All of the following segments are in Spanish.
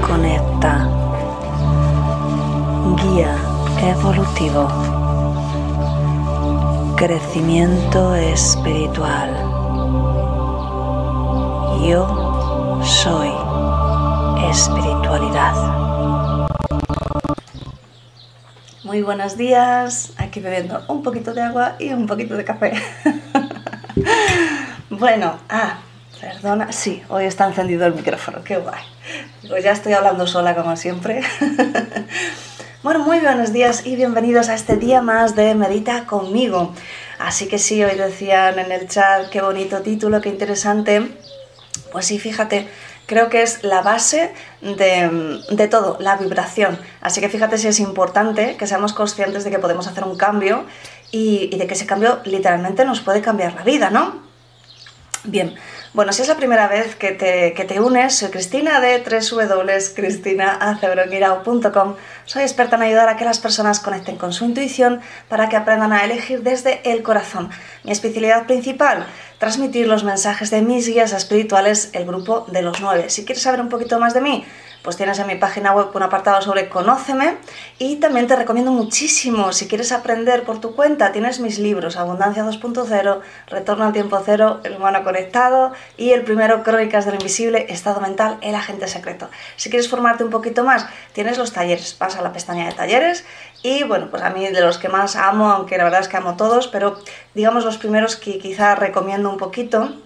conecta. Guía evolutivo. Crecimiento espiritual. Yo soy espiritualidad. Muy buenos días, aquí bebiendo un poquito de agua y un poquito de café. bueno, ah, perdona, sí, hoy está encendido el micrófono, qué guay. Pues ya estoy hablando sola como siempre. bueno, muy buenos días y bienvenidos a este día más de Medita conmigo. Así que sí, hoy decían en el chat, qué bonito título, qué interesante. Pues sí, fíjate, creo que es la base de, todo, la vibración. Así que fíjate si es importante que seamos conscientes de que podemos hacer un cambio y, y de que ese cambio literalmente nos puede cambiar la vida, ¿no? Bien, bueno, si es la primera vez que te, que te unes, soy Cristina de www.cristinaacebrongirao.com. Soy experta en ayudar a que las personas conecten con su intuición para que aprendan a elegir desde el corazón. Mi especialidad principal, transmitir los mensajes de mis guías espirituales, el grupo de los nueve. Si quieres saber un poquito más de mí, pues tienes en mi página web un apartado sobre Conóceme y también te recomiendo muchísimo, si quieres aprender por tu cuenta, tienes mis libros Abundancia 2.0, Retorno al tiempo cero, El humano conectado y el primero Crónicas del invisible, Estado mental, el agente secreto. Si quieres formarte un poquito más, tienes los talleres, pasa a la pestaña de talleres y bueno, pues a mí de los que más amo, aunque la verdad es que amo todos, pero digamos los primeros que quizá recomiendo un poquito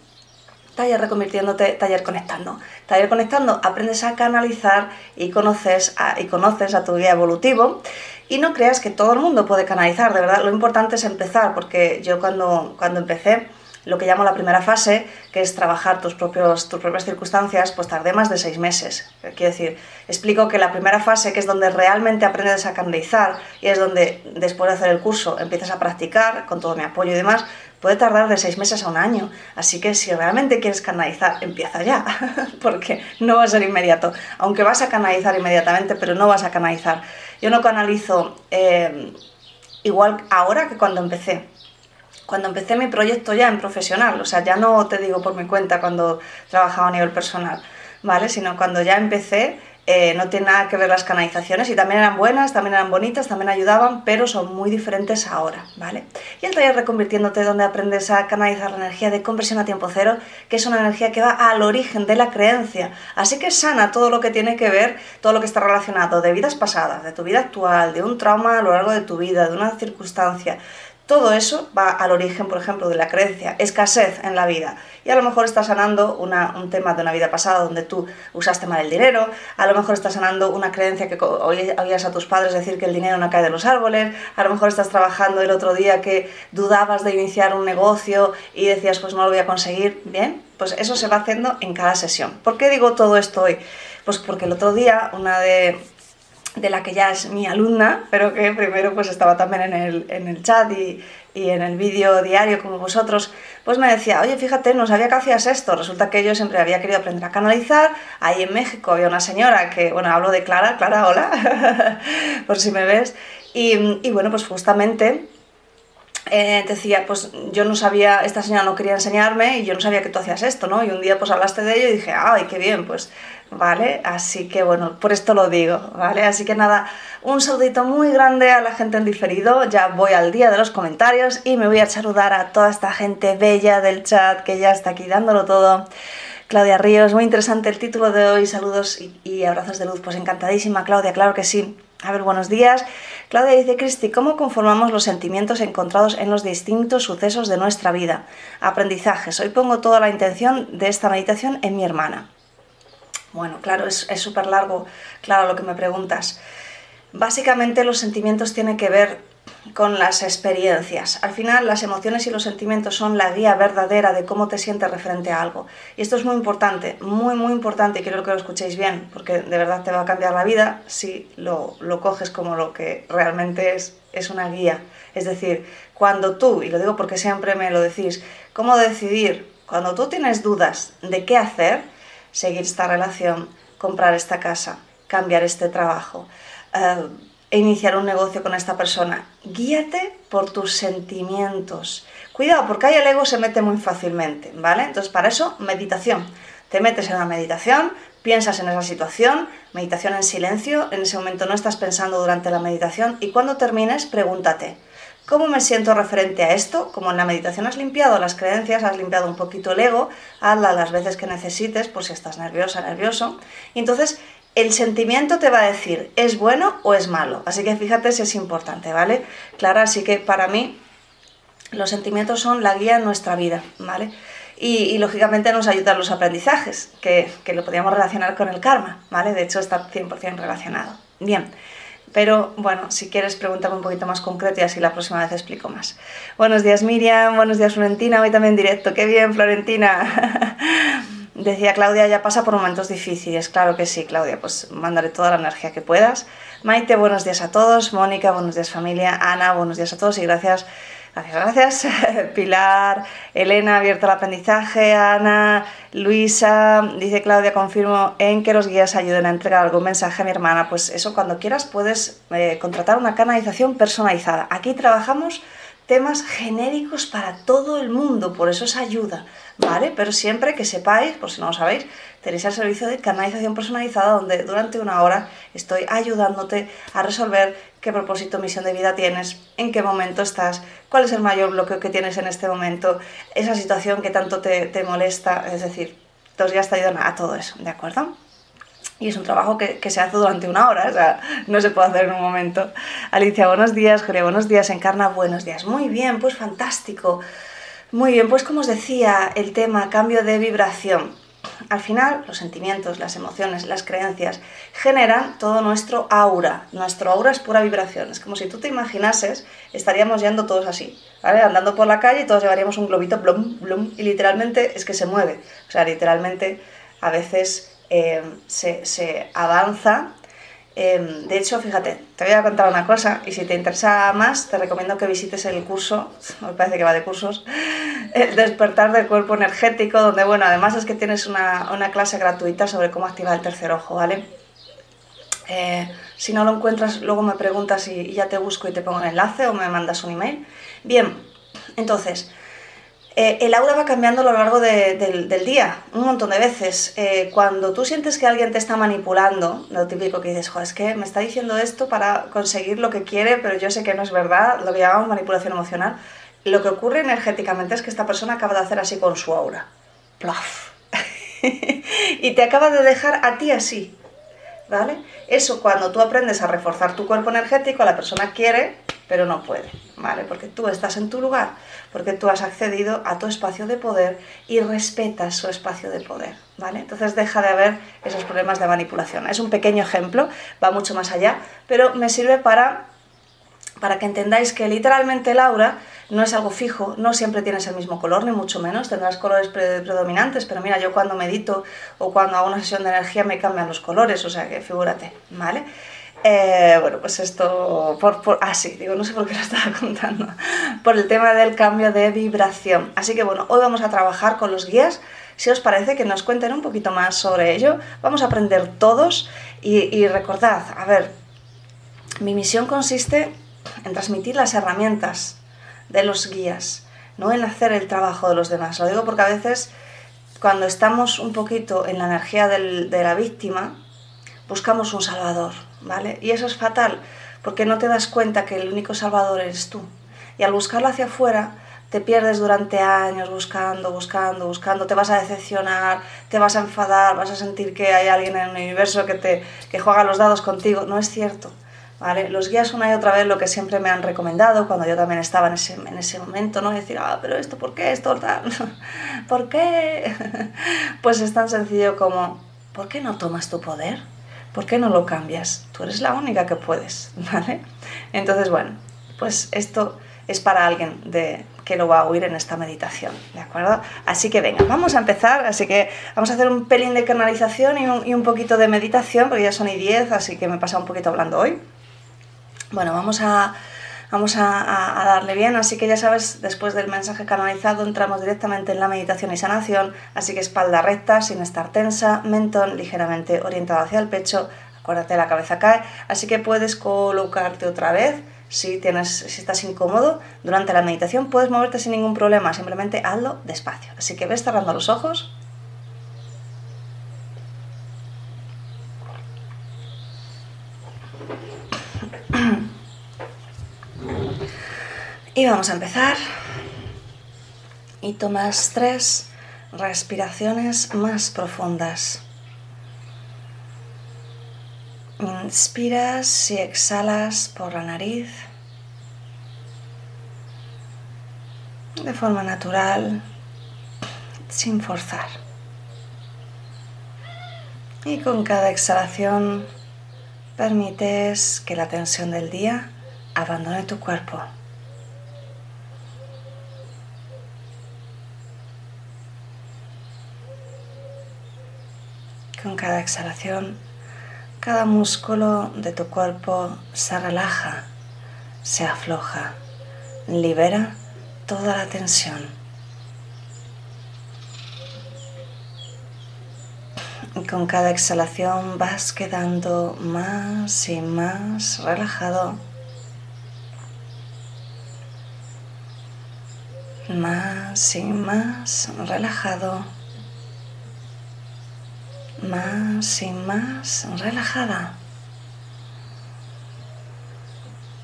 taller reconvirtiéndote, taller conectando. Taller conectando, aprendes a canalizar y conoces a, y conoces a tu guía evolutivo. Y no creas que todo el mundo puede canalizar, de verdad, lo importante es empezar, porque yo cuando, cuando empecé, lo que llamo la primera fase, que es trabajar tus, propios, tus propias circunstancias, pues tardé más de seis meses. Quiero decir, explico que la primera fase, que es donde realmente aprendes a canalizar y es donde después de hacer el curso empiezas a practicar con todo mi apoyo y demás, puede tardar de seis meses a un año. Así que si realmente quieres canalizar, empieza ya, porque no va a ser inmediato. Aunque vas a canalizar inmediatamente, pero no vas a canalizar. Yo no canalizo eh, igual ahora que cuando empecé. Cuando empecé mi proyecto ya en profesional, o sea, ya no te digo por mi cuenta cuando trabajaba a nivel personal, ¿vale? Sino cuando ya empecé, eh, no tiene nada que ver las canalizaciones y también eran buenas, también eran bonitas, también ayudaban, pero son muy diferentes ahora, ¿vale? Y el taller Reconvirtiéndote, donde aprendes a canalizar la energía de conversión a tiempo cero, que es una energía que va al origen de la creencia, así que sana todo lo que tiene que ver, todo lo que está relacionado de vidas pasadas, de tu vida actual, de un trauma a lo largo de tu vida, de una circunstancia, todo eso va al origen, por ejemplo, de la creencia, escasez en la vida. Y a lo mejor está sanando un tema de una vida pasada donde tú usaste mal el dinero, a lo mejor está sanando una creencia que oías a tus padres decir que el dinero no cae de los árboles, a lo mejor estás trabajando el otro día que dudabas de iniciar un negocio y decías pues no lo voy a conseguir. Bien, pues eso se va haciendo en cada sesión. ¿Por qué digo todo esto hoy? Pues porque el otro día una de de la que ya es mi alumna, pero que primero pues estaba también en el, en el chat y, y, en el vídeo diario como vosotros, pues me decía, oye, fíjate, no sabía que hacías esto, resulta que yo siempre había querido aprender a canalizar, ahí en México había una señora que, bueno, hablo de Clara, Clara, hola, por si me ves, y, y bueno, pues justamente eh, decía, pues yo no sabía, esta señora no quería enseñarme y yo no sabía que tú hacías esto, ¿no? Y un día pues hablaste de ello y dije, ay, qué bien, pues, ¿vale? Así que bueno, por esto lo digo, ¿vale? Así que nada, un saludito muy grande a la gente en diferido, ya voy al día de los comentarios y me voy a saludar a toda esta gente bella del chat que ya está aquí dándolo todo. Claudia Ríos, muy interesante el título de hoy, saludos y, y abrazos de luz, pues encantadísima Claudia, claro que sí. A ver, buenos días. Claudia dice, Cristi, ¿cómo conformamos los sentimientos encontrados en los distintos sucesos de nuestra vida? Aprendizajes. Hoy pongo toda la intención de esta meditación en mi hermana. Bueno, claro, es súper largo, claro, lo que me preguntas. Básicamente los sentimientos tienen que ver con las experiencias. Al final, las emociones y los sentimientos son la guía verdadera de cómo te sientes referente a algo. Y esto es muy importante, muy, muy importante, y quiero que lo escuchéis bien, porque de verdad te va a cambiar la vida si lo, lo coges como lo que realmente es, es una guía. Es decir, cuando tú, y lo digo porque siempre me lo decís, cómo decidir, cuando tú tienes dudas de qué hacer, seguir esta relación, comprar esta casa, cambiar este trabajo, uh, iniciar un negocio con esta persona. Guíate por tus sentimientos. Cuidado, porque ahí el ego se mete muy fácilmente, ¿vale? Entonces, para eso, meditación. Te metes en la meditación, Piensas en esa situación, meditación en silencio, en ese momento no estás pensando durante la meditación y cuando termines pregúntate, ¿cómo me siento referente a esto? Como en la meditación has limpiado las creencias, has limpiado un poquito el ego, hazla las veces que necesites por si estás nerviosa, nervioso. Y entonces el sentimiento te va a decir, ¿es bueno o es malo? Así que fíjate si es importante, ¿vale? Clara, así que para mí los sentimientos son la guía en nuestra vida, ¿vale? Y, lógicamente nos ayudan los aprendizajes, que, que, lo podríamos relacionar con el karma, ¿vale? De hecho está 100% relacionado. Bien, pero bueno, si quieres pregúntame un poquito más concreto y así la próxima vez explico más. Buenos días Miriam, buenos días Florentina, hoy también directo, qué bien Florentina. Decía Claudia, ya pasa por momentos difíciles. Claro que sí, Claudia, pues mandaré toda la energía que puedas. Maite, buenos días a todos. Mónica, buenos días familia. Ana, buenos días a todos y gracias Gracias, gracias. Pilar, Elena, abierto al aprendizaje, Ana, Luisa, dice Claudia, confirmo en que los guías ayuden a entregar algún mensaje a mi hermana. Pues eso, cuando quieras puedes eh, contratar una canalización personalizada. Aquí trabajamos temas genéricos para todo el mundo, por eso es ayuda, ¿vale? Pero siempre que sepáis, por si no lo sabéis, tenéis el servicio de canalización personalizada donde durante una hora estoy ayudándote a resolver qué propósito, misión de vida tienes, en qué momento estás, cuál es el mayor bloqueo que tienes en este momento, esa situación que tanto te, molesta, es decir, dos días te ayudan a todo eso, ¿de acuerdo? Y es un trabajo que, se hace durante una hora, o sea, no se puede hacer en un momento. Alicia, buenos días. Julia, buenos días. Encarna, buenos días. Muy bien, pues fantástico. Muy bien, pues como os decía, el tema cambio de vibración. Al final, los sentimientos, las emociones, las creencias generan todo nuestro aura. Nuestro aura es pura vibración. Es como si tú te imaginases, estaríamos yendo todos así, ¿vale? Andando por la calle y todos llevaríamos un globito, blum, blum, y literalmente es que se mueve. O sea, literalmente a veces Em, se, avanza. Em, de hecho, fíjate, te voy a contar una cosa y si te interesa más, te recomiendo que visites el curso, me parece que va de cursos, el despertar del cuerpo energético, donde, bueno, además es que tienes una, clase gratuita sobre cómo activar el tercer ojo, ¿vale? Eh, si no lo encuentras, luego me preguntas y ya te busco y te pongo el enlace o me mandas un email. Bien, entonces, eh, el aura va cambiando a lo largo del, día, un montón de veces. Eh, cuando tú sientes que alguien te está manipulando, lo típico que dices, Joder, es que me está diciendo esto para conseguir lo que quiere, pero yo sé que no es verdad, lo que llamamos manipulación emocional, lo que ocurre energéticamente es que esta persona acaba de hacer así con su aura. Plaf. y te acaba de dejar a ti así. ¿Vale? Eso cuando tú aprendes a reforzar tu cuerpo energético, la persona quiere, pero no puede, ¿vale? Porque tú estás en tu lugar, porque tú has accedido a tu espacio de poder y respetas su espacio de poder, ¿vale? Entonces deja de haber esos problemas de manipulación. Es un pequeño ejemplo, va mucho más allá, pero me sirve para, para que entendáis que literalmente el aura no es algo fijo, no siempre tienes el mismo color, ni mucho menos, tendrás colores predominantes, pero mira, yo cuando medito o cuando hago una sesión de energía me cambian los colores, o sea que figúrate, ¿vale? Eh, bueno, pues esto, por, por, ah sí, digo, no sé por qué lo estaba contando, por el tema del cambio de vibración. Así que bueno, hoy vamos a trabajar con los guías. Si os parece que nos cuenten un poquito más sobre ello, vamos a aprender todos y, recordad, a ver, mi misión consiste en transmitir las herramientas de los guías, no en hacer el trabajo de los demás. Lo digo porque a veces cuando estamos un poquito en la energía de la víctima, buscamos un salvador, ¿vale? Y eso es fatal, porque no te das cuenta que el único salvador eres tú. Y al buscarlo hacia afuera, te pierdes durante años buscando, buscando, buscando, te vas a decepcionar, te vas a enfadar, vas a sentir que hay alguien en el universo que te que juega los dados contigo. No es cierto. ¿Vale? Los guías una y otra vez lo que siempre me han recomendado cuando yo también estaba en ese, en ese momento, ¿no? Decir, ah, pero esto, ¿por qué esto? ¿Por qué? pues es tan sencillo como, ¿por qué no tomas tu poder? ¿Por qué no lo cambias? Tú eres la única que puedes, ¿vale? Entonces, bueno, pues esto es para alguien de, que lo va a oír en esta meditación, ¿de acuerdo? Así que venga, vamos a empezar, así que vamos a hacer un pelín de canalización y un, poquito de meditación, porque ya son y 10, así que me he pasado un poquito hablando hoy. Bueno, vamos a vamos a, darle bien. Así que ya sabes, después del mensaje canalizado entramos directamente en la meditación y sanación. Así que espalda recta, sin estar tensa, mentón ligeramente orientado hacia el pecho. Acuérdate, la cabeza cae. Así que puedes colocarte otra vez. Si, tienes, si estás incómodo durante la meditación, puedes moverte sin ningún problema. Simplemente hazlo despacio. Así que ves cerrando los ojos. Y vamos a empezar. Y tomas tres respiraciones más profundas. Inspiras y exhalas por la nariz de forma natural, sin forzar. Y con cada exhalación permites que la tensión del día abandone tu cuerpo. Con cada exhalación, cada músculo de tu cuerpo se relaja, se afloja, libera toda la tensión. Y con cada exhalación vas quedando más y más relajado. Más y más relajado más y más relajada.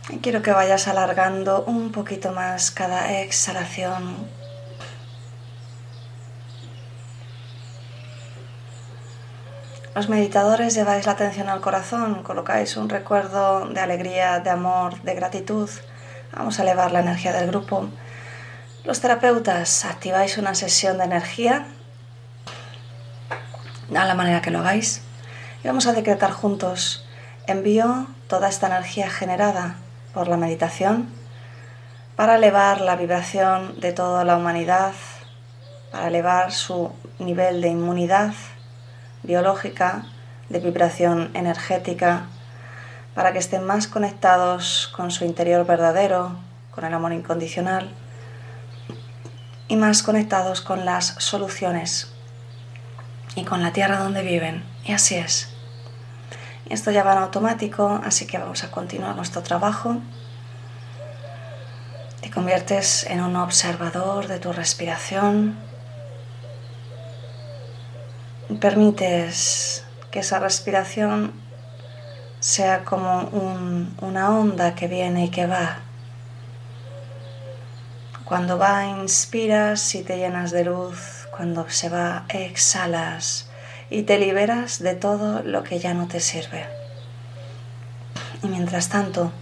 Y quiero que vayas alargando un poquito más cada exhalación. Los meditadores lleváis la atención al corazón, colocáis un recuerdo de alegría, de amor, de gratitud. Vamos a elevar la energía del grupo. Los terapeutas activáis una sesión de energía a la manera que lo hagáis. Y vamos a decretar juntos, envío toda esta energía generada por la meditación para elevar la vibración de toda la humanidad, para elevar su nivel de inmunidad biológica, de vibración energética, para que estén más conectados con su interior verdadero, con el amor incondicional y más conectados con las soluciones y con la tierra donde viven. Y así es. esto ya va en automático, así que vamos a continuar nuestro trabajo. Te conviertes en un observador de tu respiración. Permites que esa respiración sea como una onda que viene y que va. Cuando va, inspiras y te llenas de luz cuando se va, exhalas y te liberas de todo lo que ya no te sirve. Y mientras tanto,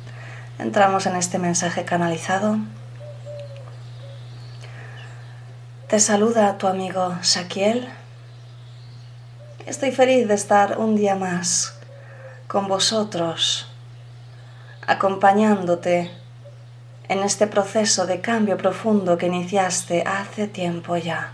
entramos en este mensaje canalizado. Te saluda tu amigo Shaquiel. Estoy feliz de estar un día más con vosotros, acompañándote en este proceso de cambio profundo que iniciaste hace tiempo ya.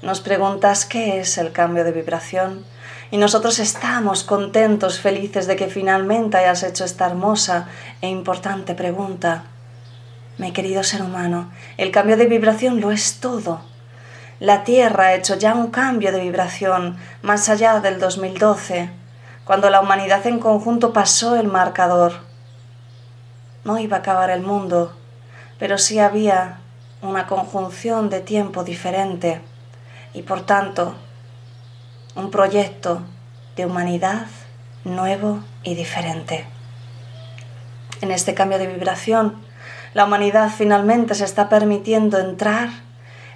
Nos preguntas qué es el cambio de vibración y nosotros estamos contentos, felices de que finalmente hayas hecho esta hermosa e importante pregunta. Mi querido ser humano, el cambio de vibración lo es todo. La Tierra ha hecho ya un cambio de vibración más allá del 2012, cuando la humanidad en conjunto pasó el marcador. No iba a acabar el mundo, pero sí había una conjunción de tiempo diferente y por tanto un proyecto de humanidad nuevo y diferente. En este cambio de vibración, la humanidad finalmente se está permitiendo entrar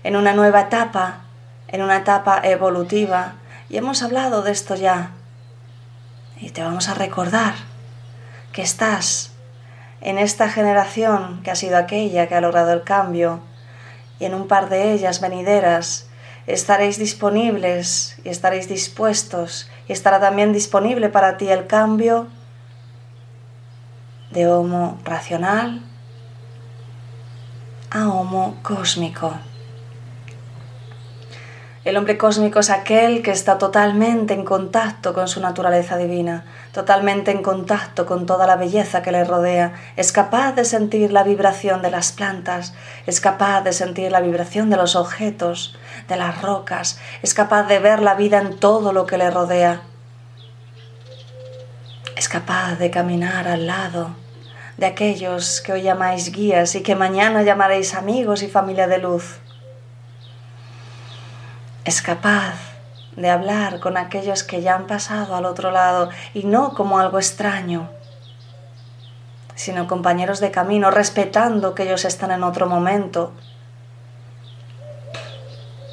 en una nueva etapa, en una etapa evolutiva, y hemos hablado de esto ya. Y te vamos a recordar que estás en esta generación que ha sido aquella que ha logrado el cambio, y en un par de ellas venideras estaréis disponibles y estaréis dispuestos y estará también disponible para ti el cambio de homo racional a homo cósmico. El hombre cósmico es aquel que está totalmente en contacto con su naturaleza divina, totalmente en contacto con toda la belleza que le rodea, es capaz de sentir la vibración de las plantas, es capaz de sentir la vibración de los objetos, de las rocas, es capaz de ver la vida en todo lo que le rodea. Es capaz de caminar al lado de aquellos que hoy llamáis guías y que mañana llamaréis amigos y familia de luz es capaz de hablar con aquellos que ya han pasado al otro lado y no como algo extraño, sino compañeros de camino, respetando que ellos están en otro momento,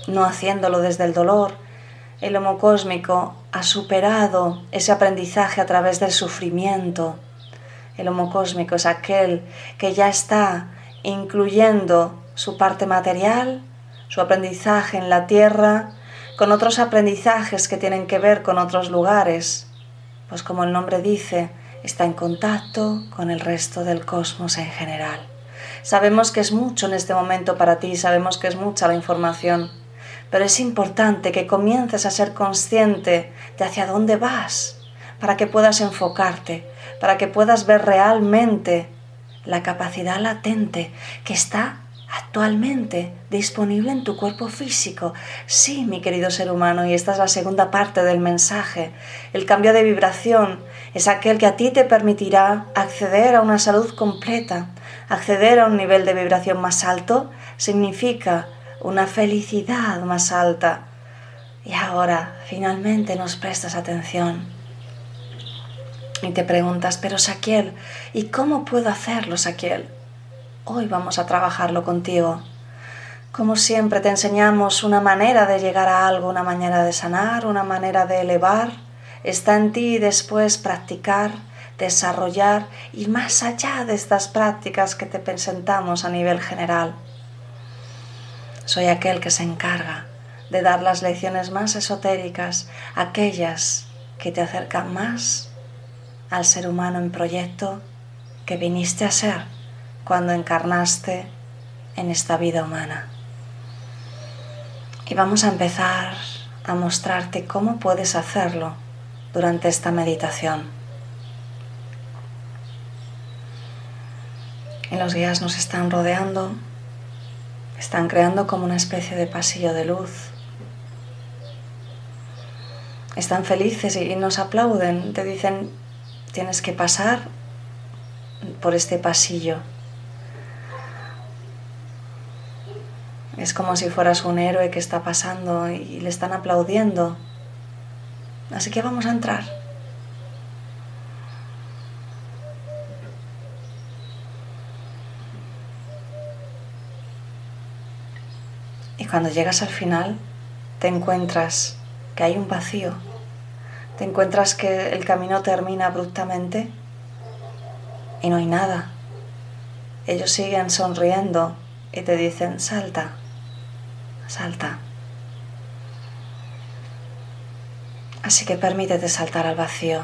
no haciéndolo desde el dolor. El homo cósmico ha superado ese aprendizaje a través del sufrimiento. El homo cósmico es aquel que ya está incluyendo su parte material, su aprendizaje en la tierra, con otros aprendizajes que tienen que ver con otros lugares, pues como el nombre dice, está en contacto con el resto del cosmos en general. Sabemos que es mucho en este momento para ti, sabemos que es mucha la información, pero es importante que comiences a ser consciente de hacia dónde vas, para que puedas enfocarte, para que puedas ver realmente la capacidad latente que está actualmente disponible en tu cuerpo físico. Sí, mi querido ser humano, y esta es la segunda parte del mensaje. El cambio de vibración es aquel que a ti te permitirá acceder a una salud completa. Acceder a un nivel de vibración más alto significa una felicidad más alta. Y ahora finalmente nos prestas atención. Y te preguntas, pero Saquiel, ¿y cómo puedo hacerlo, Saquiel? Hoy vamos a trabajarlo contigo. Como siempre te enseñamos una manera de llegar a algo, una manera de sanar, una manera de elevar. Está en ti después practicar, desarrollar, y más allá de estas prácticas que te presentamos a nivel general. Soy aquel que se encarga de dar las lecciones más esotéricas, aquellas que te acercan más al ser humano en proyecto que viniste a ser cuando encarnaste en esta vida humana. Y vamos a empezar a mostrarte cómo puedes hacerlo durante esta meditación. Y los guías nos están rodeando, están creando como una especie de pasillo de luz. Están felices y nos aplauden, te dicen, tienes que pasar por este pasillo Es como si fueras un héroe que está pasando y le están aplaudiendo. Así que vamos a entrar. Cuando llegas al final, te encuentras que hay un vacío. Te encuentras que el camino termina abruptamente y no hay nada. Ellos siguen sonriendo y te dicen, salta salta. Así que permítete saltar al vacío.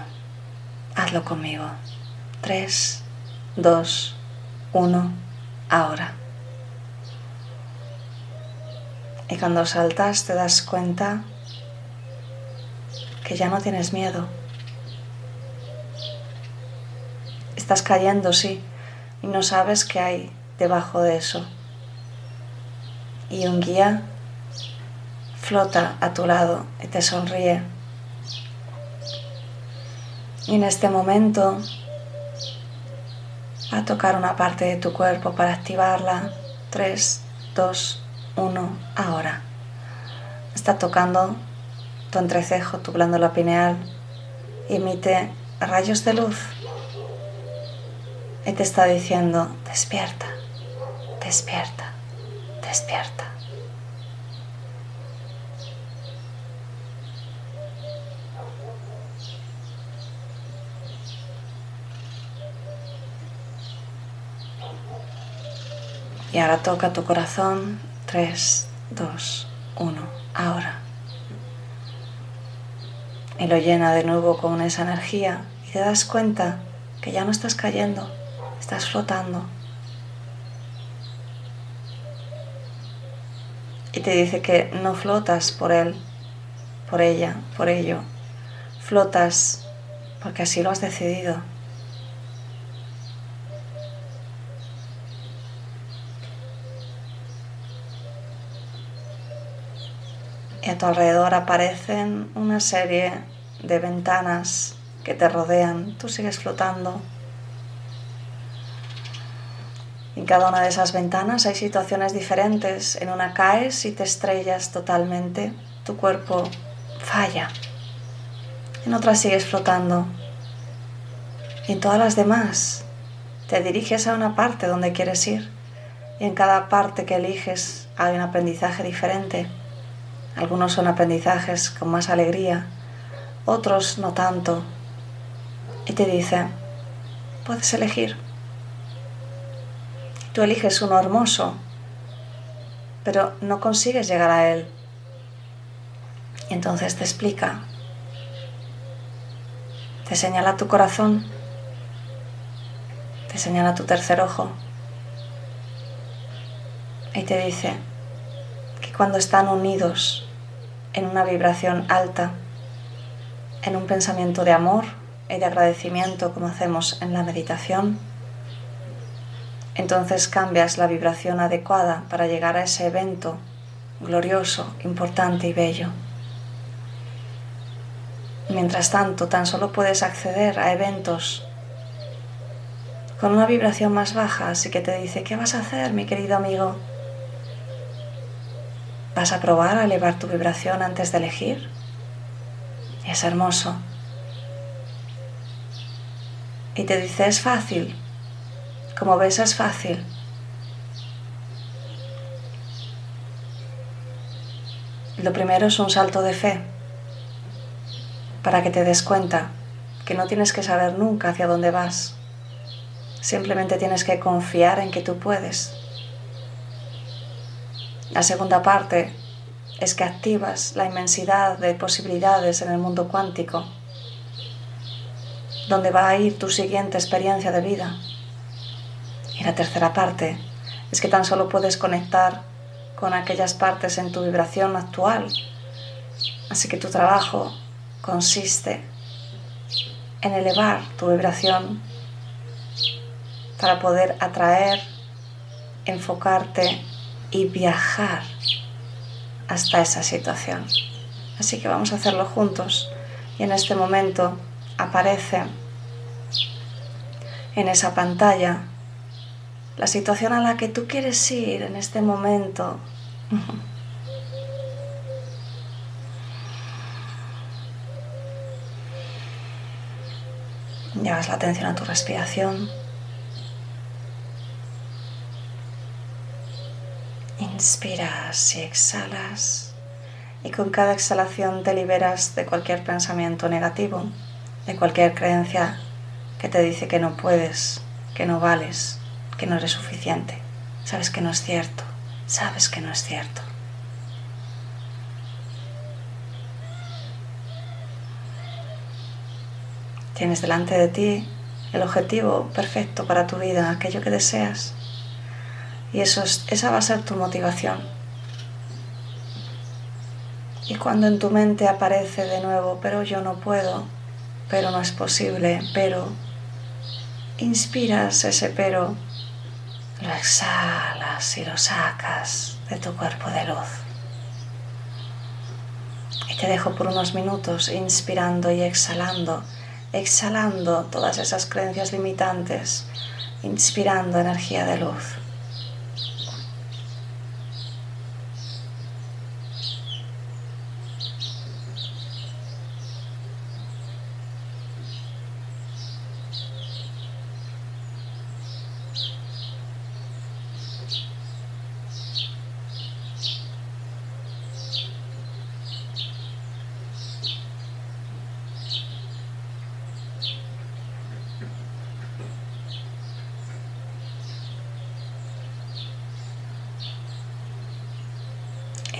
Hazlo conmigo. 3, 2, 1, ahora. Y cuando saltas te das cuenta que ya no tienes miedo. Estás cayendo, sí, y no sabes qué hay debajo de eso. Y un guía flota a tu lado y te sonríe. Y en este momento va a tocar una parte de tu cuerpo para activarla. 3, 2, 1, ahora. Está tocando tu entrecejo, tu glándula pineal. Emite rayos de luz. Y te está diciendo, despierta, despierta, despierta. Y ahora toca tu corazón. 3, 2, 1. Ahora. Y lo llena de nuevo con esa energía y te das cuenta que ya no estás cayendo, estás flotando. Y te dice que no flotas por él, por ella, por ello. Flotas porque así lo has decidido. Tu alrededor aparecen una serie de ventanas que te rodean. Tú sigues flotando. En cada una de esas ventanas hay situaciones diferentes. En una caes y te estrellas totalmente. Tu cuerpo falla. En otra sigues flotando. En todas las demás te diriges a una parte donde quieres ir y en cada parte que eliges hay un aprendizaje diferente. Algunos son aprendizajes con más alegría, otros no tanto. Y te dice, puedes elegir. Tú eliges uno hermoso, pero no consigues llegar a él. Y entonces te explica, te señala tu corazón, te señala tu tercer ojo y te dice que cuando están unidos en una vibración alta, en un pensamiento de amor y de agradecimiento como hacemos en la meditación, entonces cambias la vibración adecuada para llegar a ese evento glorioso, importante y bello. Mientras tanto, tan solo puedes acceder a eventos con una vibración más baja, así que te dice, ¿qué vas a hacer, mi querido amigo? ¿Vas a probar a elevar tu vibración antes de elegir? es hermoso. Y te dice, es fácil. Como ves, es fácil. Lo primero es un salto de fe para que te des cuenta que no tienes que saber nunca hacia dónde vas. Simplemente tienes que confiar en que tú puedes. La segunda parte es que activas la inmensidad de posibilidades en el mundo cuántico, donde va a ir tu siguiente experiencia de vida. Y la tercera parte es que tan solo puedes conectar con aquellas partes en tu vibración actual. Así que tu trabajo consiste en elevar tu vibración para poder atraer, enfocarte y viajar hasta esa situación. Así que vamos a hacerlo juntos y en este momento aparece en esa pantalla la situación a la que tú quieres ir en este momento. Llevas la atención a tu respiración. Inspiras y exhalas y con cada exhalación te liberas de cualquier pensamiento negativo, de cualquier creencia que te dice que no puedes, que no vales, que no eres suficiente. Sabes que no es cierto, sabes que no es cierto. Tienes delante de ti el objetivo perfecto para tu vida, aquello que deseas. Y eso esa va a ser tu motivación. Y cuando en tu mente aparece de nuevo, pero yo no puedo, pero no es posible, pero inspiras ese pero, lo exhalas y lo sacas de tu cuerpo de luz. Y te dejo por unos minutos inspirando y exhalando, exhalando todas esas creencias limitantes, inspirando energía de luz.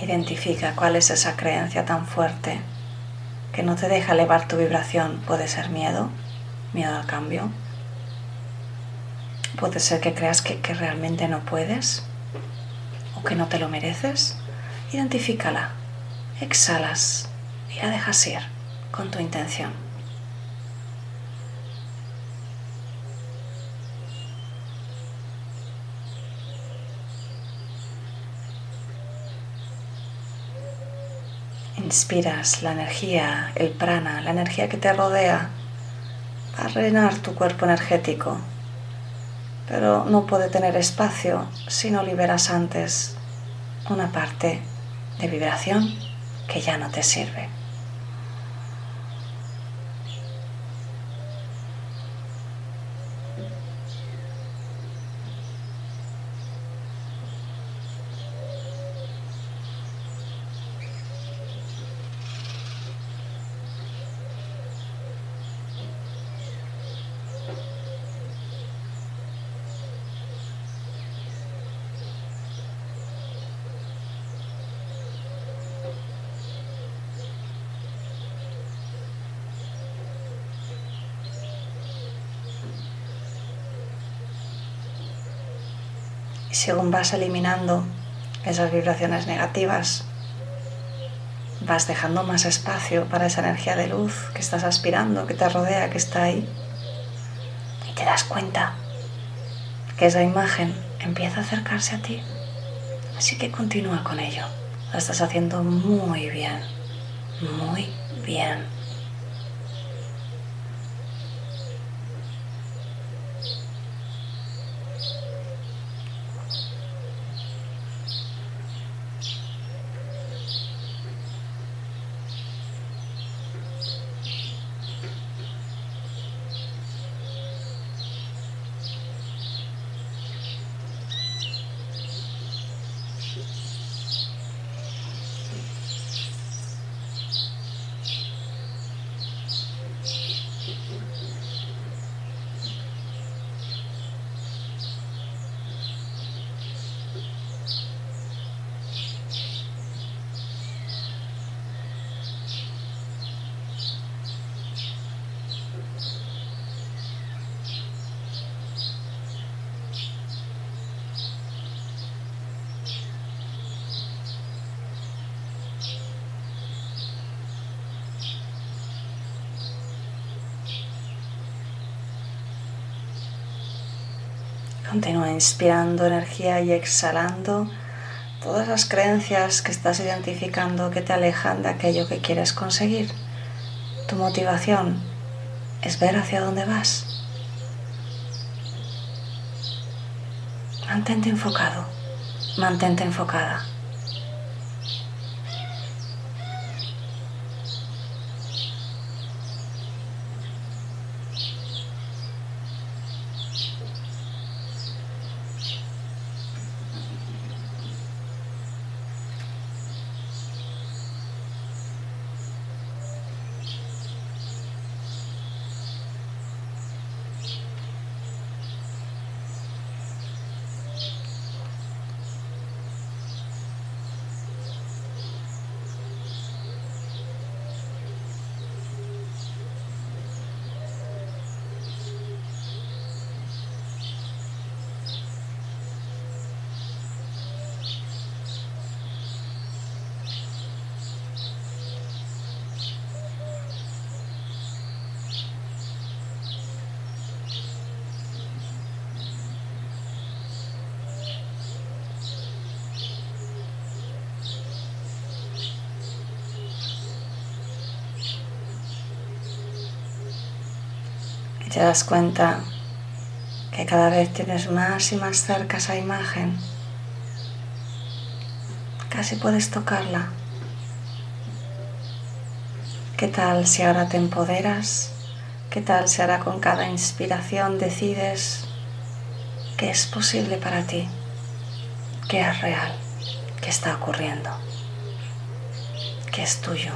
Identifica cuál es esa creencia tan fuerte que no te deja elevar tu vibración. Puede ser miedo, miedo al cambio. Puede ser que creas que, que realmente no puedes o que no te lo mereces. Identifícala, exhalas y la dejas ir con tu intención. Inspiras la energía, el prana, la energía que te rodea, a rellenar tu cuerpo energético. Pero no puede tener espacio si no liberas antes una parte de vibración que ya no te sirve. Según vas eliminando esas vibraciones negativas, vas dejando más espacio para esa energía de luz que estás aspirando, que te rodea, que está ahí. Y te das cuenta que esa imagen empieza a acercarse a ti. Así que continúa con ello. Lo estás haciendo muy bien, muy bien. Continúa inspirando energía y exhalando todas las creencias que estás identificando que te alejan de aquello que quieres conseguir. Tu motivación es ver hacia dónde vas. Mantente enfocado, mantente enfocada. Te das cuenta que cada vez tienes más y más cerca esa imagen. Casi puedes tocarla. ¿Qué tal si ahora te empoderas? ¿Qué tal si ahora con cada inspiración decides que es posible para ti? Que es real? ¿Qué está ocurriendo? ¿Qué es tuyo?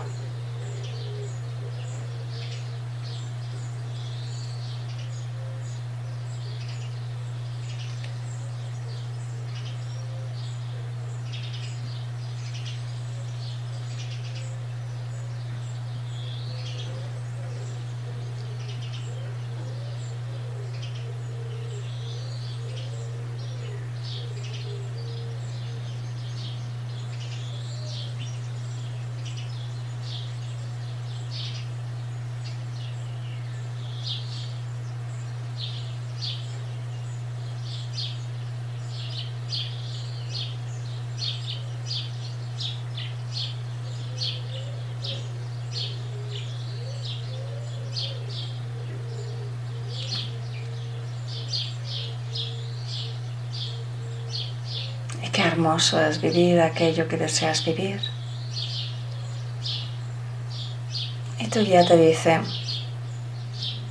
Qué hermoso es vivir aquello que deseas vivir. Y tu guía te dice,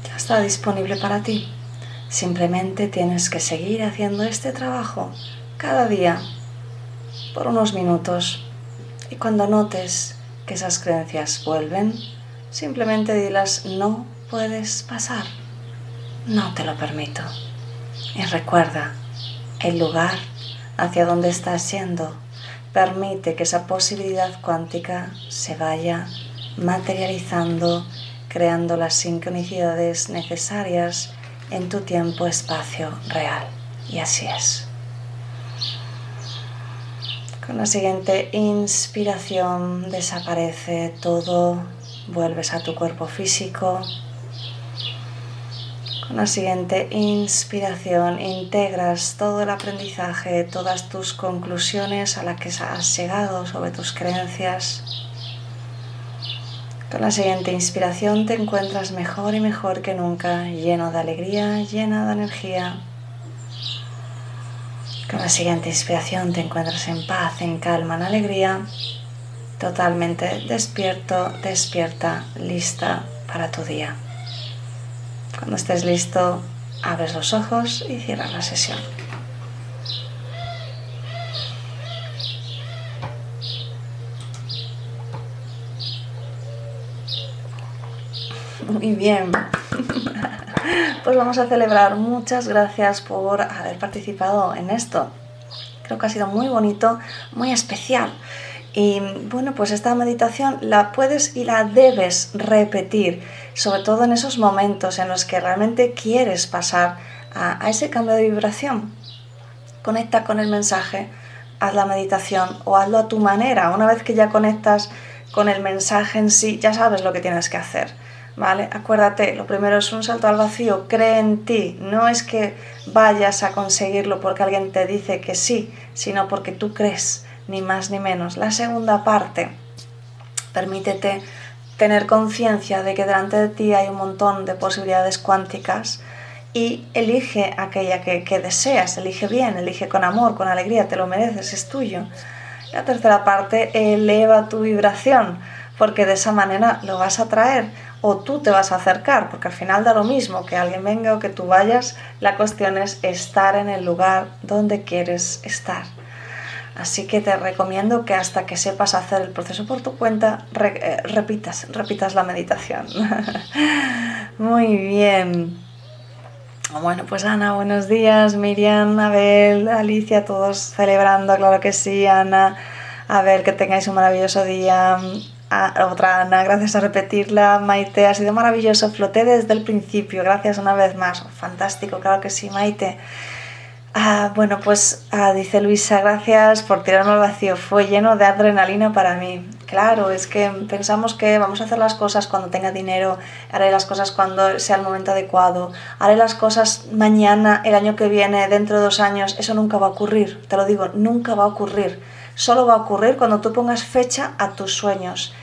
ya está disponible para ti. Simplemente tienes que seguir haciendo este trabajo cada día por unos minutos. Y cuando notes que esas creencias vuelven, simplemente dilas, no puedes pasar. No te lo permito. Y recuerda, el lugar hacia dónde estás yendo. Permite que esa posibilidad cuántica se vaya materializando, creando las sincronicidades necesarias en tu tiempo-espacio real. Y así es. Con la siguiente inspiración desaparece todo, vuelves a tu cuerpo físico. Con la siguiente inspiración integras todo el aprendizaje, todas tus conclusiones a las que has llegado sobre tus creencias. Con la siguiente inspiración te encuentras mejor y mejor que nunca, lleno de alegría, llena de energía. Con la siguiente inspiración te encuentras en paz, en calma, en alegría, totalmente despierto, despierta, lista para tu día. Cuando estés listo, abres los ojos y cierras la sesión. Muy bien. Pues vamos a celebrar. Muchas gracias por haber participado en esto. Creo que ha sido muy bonito, muy especial. Y bueno, pues esta meditación la puedes y la debes repetir, sobre todo en esos momentos en los que realmente quieres pasar a, ese cambio de vibración. Conecta con el mensaje, haz la meditación o hazlo a tu manera. Una vez que ya conectas con el mensaje en sí, ya sabes lo que tienes que hacer. ¿Vale? Acuérdate, lo primero es un salto al vacío, cree en ti, no es que vayas a conseguirlo porque alguien te dice que sí, sino porque tú crees ni más ni menos. La segunda parte, permítete tener conciencia de que delante de ti hay un montón de posibilidades cuánticas y elige aquella que, deseas, elige bien, elige con amor, con alegría, te lo mereces, es tuyo. La tercera parte, eleva tu vibración, porque de esa manera lo vas a traer o tú te vas a acercar, porque al final da lo mismo que alguien venga o que tú vayas, la cuestión es estar en el lugar donde quieres estar. Así que te recomiendo que hasta que sepas hacer el proceso por tu cuenta, eh, repitas, repitas la meditación. Muy bien. Bueno, pues Ana, buenos días. Miriam, Abel, Alicia, todos celebrando, claro que sí, Ana. A ver, que tengáis un maravilloso día. otra Ana, gracias a repetirla. Maite, ha sido maravilloso. Floté desde el principio, gracias una vez más. Fantástico, claro que sí, Maite. Ah, bueno, pues ah, dice Luisa, gracias por tirarme al vacío. Fue lleno de adrenalina para mí. Claro, es que pensamos que vamos a hacer las cosas cuando tenga dinero, haré las cosas cuando sea el momento adecuado, haré las cosas mañana, el año que viene, dentro de dos años. Eso nunca va a ocurrir, te lo digo, nunca va a ocurrir. Solo va a ocurrir cuando tú pongas fecha a tus sueños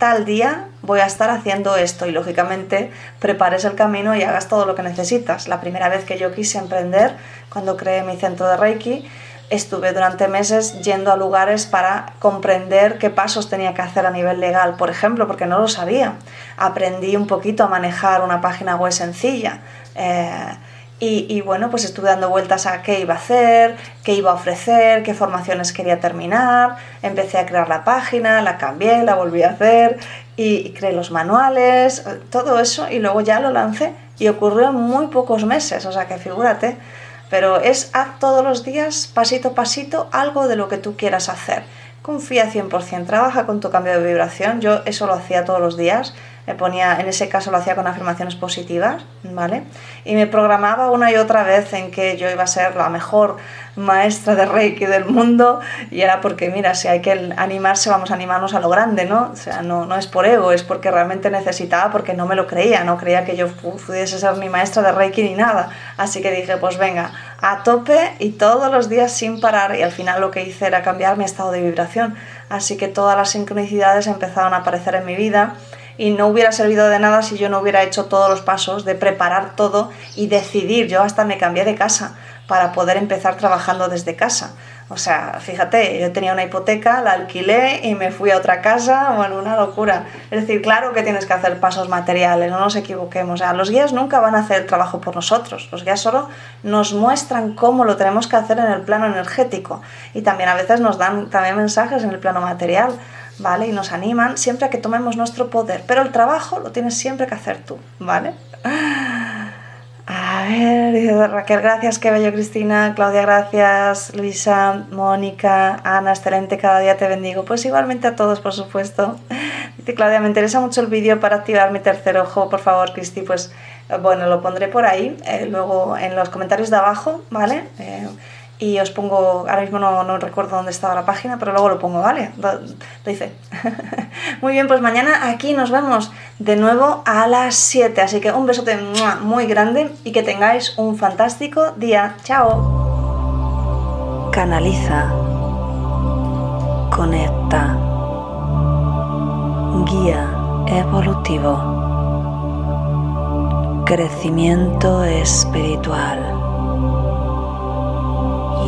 tal día voy a estar haciendo esto y lógicamente prepares el camino y hagas todo lo que necesitas. La primera vez que yo quise emprender, cuando creé mi centro de Reiki, estuve durante meses yendo a lugares para comprender qué pasos tenía que hacer a nivel legal, por ejemplo, porque no lo sabía. Aprendí un poquito a manejar una página web sencilla. Eh, y, bueno, pues estuve dando vueltas a qué iba a hacer, qué iba a ofrecer, qué formaciones quería terminar. Empecé a crear la página, la cambié, la volví a hacer y, creé los manuales, todo eso y luego ya lo lancé y ocurrió en muy pocos meses, o sea que figúrate. Pero es haz todos los días, pasito a pasito, algo de lo que tú quieras hacer. Confía 100%, trabaja con tu cambio de vibración. Yo eso lo hacía todos los días me ponía, en ese caso lo hacía con afirmaciones positivas, ¿vale? Y me programaba una y otra vez en que yo iba a ser la mejor maestra de Reiki del mundo y era porque, mira, si hay que animarse, vamos a animarnos a lo grande, ¿no? O sea, no, no es por ego, es porque realmente necesitaba, porque no me lo creía, no creía que yo pudiese ser ni maestra de Reiki ni nada. Así que dije, pues venga, a tope y todos los días sin parar y al final lo que hice era cambiar mi estado de vibración. Así que todas las sincronicidades empezaron a aparecer en mi vida y no hubiera servido de nada si yo no hubiera hecho todos los pasos de preparar todo y decidir. Yo hasta me cambié de casa para poder empezar trabajando desde casa. O sea, fíjate, yo tenía una hipoteca, la alquilé y me fui a otra casa, bueno, una locura. Es decir, claro que tienes que hacer pasos materiales, no nos equivoquemos. O sea, los guías nunca van a hacer el trabajo por nosotros, los guías solo nos muestran cómo lo tenemos que hacer en el plano energético y también a veces nos dan también mensajes en el plano material. ¿Vale? Y nos animan siempre a que tomemos nuestro poder, pero el trabajo lo tienes siempre que hacer tú, ¿vale? A ver, Raquel, gracias, qué bello Cristina, Claudia, gracias, Luisa, Mónica, Ana, excelente, cada día te bendigo. Pues igualmente a todos, por supuesto. Dice Claudia, me interesa mucho el vídeo para activar mi tercer ojo, por favor, Cristi, pues bueno, lo pondré por ahí, eh, luego en los comentarios de abajo, ¿vale? Eh, y os pongo, ahora mismo no, no, recuerdo dónde estaba la página, pero luego lo pongo, ¿vale? Lo, hice. muy bien, pues mañana aquí nos vemos de nuevo a las 7, así que un besote muy grande y que tengáis un fantástico día. Chao. Canaliza. Conecta. Guía evolutivo. Crecimiento espiritual